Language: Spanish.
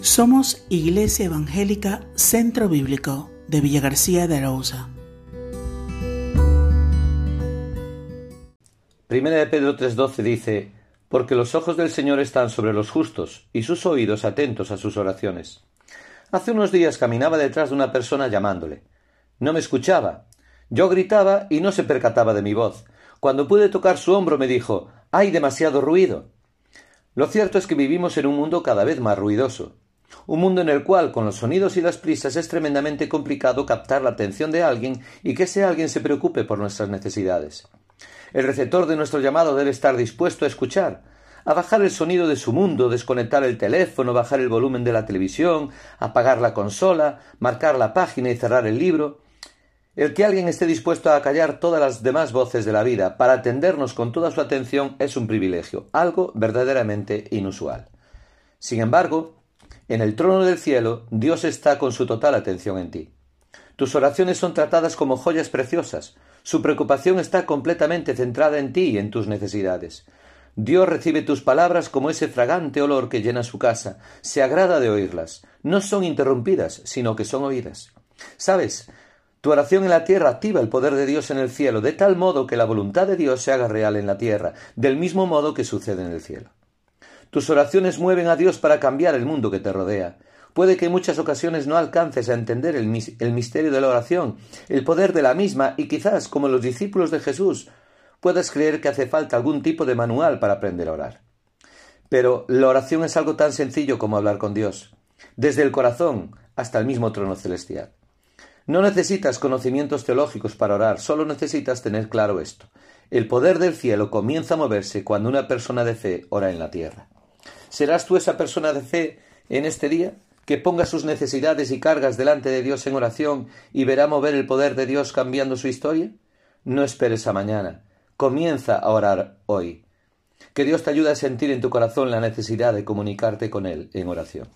Somos Iglesia Evangélica Centro Bíblico de Villa García de Arauza. Primera de Pedro 3:12 dice, porque los ojos del Señor están sobre los justos y sus oídos atentos a sus oraciones. Hace unos días caminaba detrás de una persona llamándole. No me escuchaba. Yo gritaba y no se percataba de mi voz. Cuando pude tocar su hombro me dijo, hay demasiado ruido. Lo cierto es que vivimos en un mundo cada vez más ruidoso. Un mundo en el cual, con los sonidos y las prisas, es tremendamente complicado captar la atención de alguien y que ese alguien se preocupe por nuestras necesidades. El receptor de nuestro llamado debe estar dispuesto a escuchar, a bajar el sonido de su mundo, desconectar el teléfono, bajar el volumen de la televisión, apagar la consola, marcar la página y cerrar el libro. El que alguien esté dispuesto a callar todas las demás voces de la vida para atendernos con toda su atención es un privilegio, algo verdaderamente inusual. Sin embargo, en el trono del cielo, Dios está con su total atención en ti. Tus oraciones son tratadas como joyas preciosas. Su preocupación está completamente centrada en ti y en tus necesidades. Dios recibe tus palabras como ese fragante olor que llena su casa. Se agrada de oírlas. No son interrumpidas, sino que son oídas. ¿Sabes? Tu oración en la tierra activa el poder de Dios en el cielo, de tal modo que la voluntad de Dios se haga real en la tierra, del mismo modo que sucede en el cielo. Tus oraciones mueven a Dios para cambiar el mundo que te rodea. Puede que en muchas ocasiones no alcances a entender el, misterio de la oración, el poder de la misma, y quizás, como los discípulos de Jesús, puedas creer que hace falta algún tipo de manual para aprender a orar. Pero la oración es algo tan sencillo como hablar con Dios, desde el corazón hasta el mismo trono celestial. No necesitas conocimientos teológicos para orar, solo necesitas tener claro esto. El poder del cielo comienza a moverse cuando una persona de fe ora en la tierra. ¿Serás tú esa persona de fe en este día? que ponga sus necesidades y cargas delante de Dios en oración y verá mover el poder de Dios cambiando su historia? No esperes a mañana. Comienza a orar hoy. Que Dios te ayude a sentir en tu corazón la necesidad de comunicarte con Él en oración.